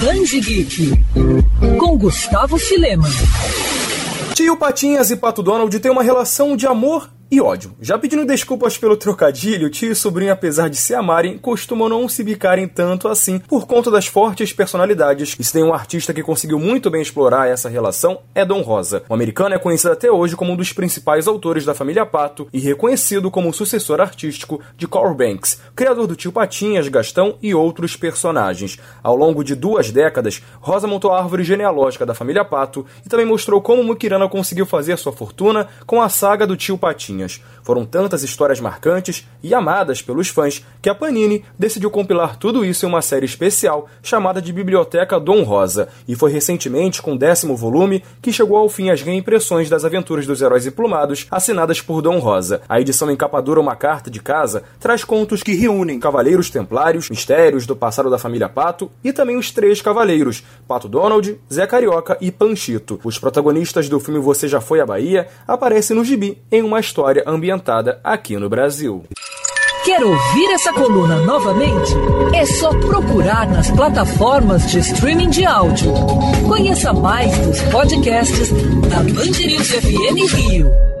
Banji Geek, com Gustavo Filema. Tio Patinhas e Pato Donald têm uma relação de amor e ódio. Já pedindo desculpas pelo trocadilho, tio e sobrinho, apesar de se amarem, costumam não se bicarem tanto assim por conta das fortes personalidades. E se tem um artista que conseguiu muito bem explorar essa relação, é Dom Rosa. O americano é conhecido até hoje como um dos principais autores da família Pato e reconhecido como o sucessor artístico de Carl Banks, criador do tio Patinhas, Gastão e outros personagens. Ao longo de duas décadas, Rosa montou a árvore genealógica da família Pato e também mostrou como Mukirana conseguiu fazer sua fortuna com a saga do tio Patinhas. Foram tantas histórias marcantes e amadas pelos fãs que a Panini decidiu compilar tudo isso em uma série especial chamada de Biblioteca Dom Rosa, e foi recentemente, com o décimo volume, que chegou ao fim as reimpressões das aventuras dos heróis emplumados assinadas por Dom Rosa. A edição encapadura Uma Carta de Casa traz contos que reúnem Cavaleiros Templários, mistérios do passado da família Pato e também os três cavaleiros, Pato Donald, Zé Carioca e Panchito. Os protagonistas do filme Você Já Foi à Bahia aparecem no gibi em uma história história ambientada aqui no Brasil. Quer ouvir essa coluna novamente? É só procurar nas plataformas de streaming de áudio. Conheça mais dos podcasts da Band News FM Rio.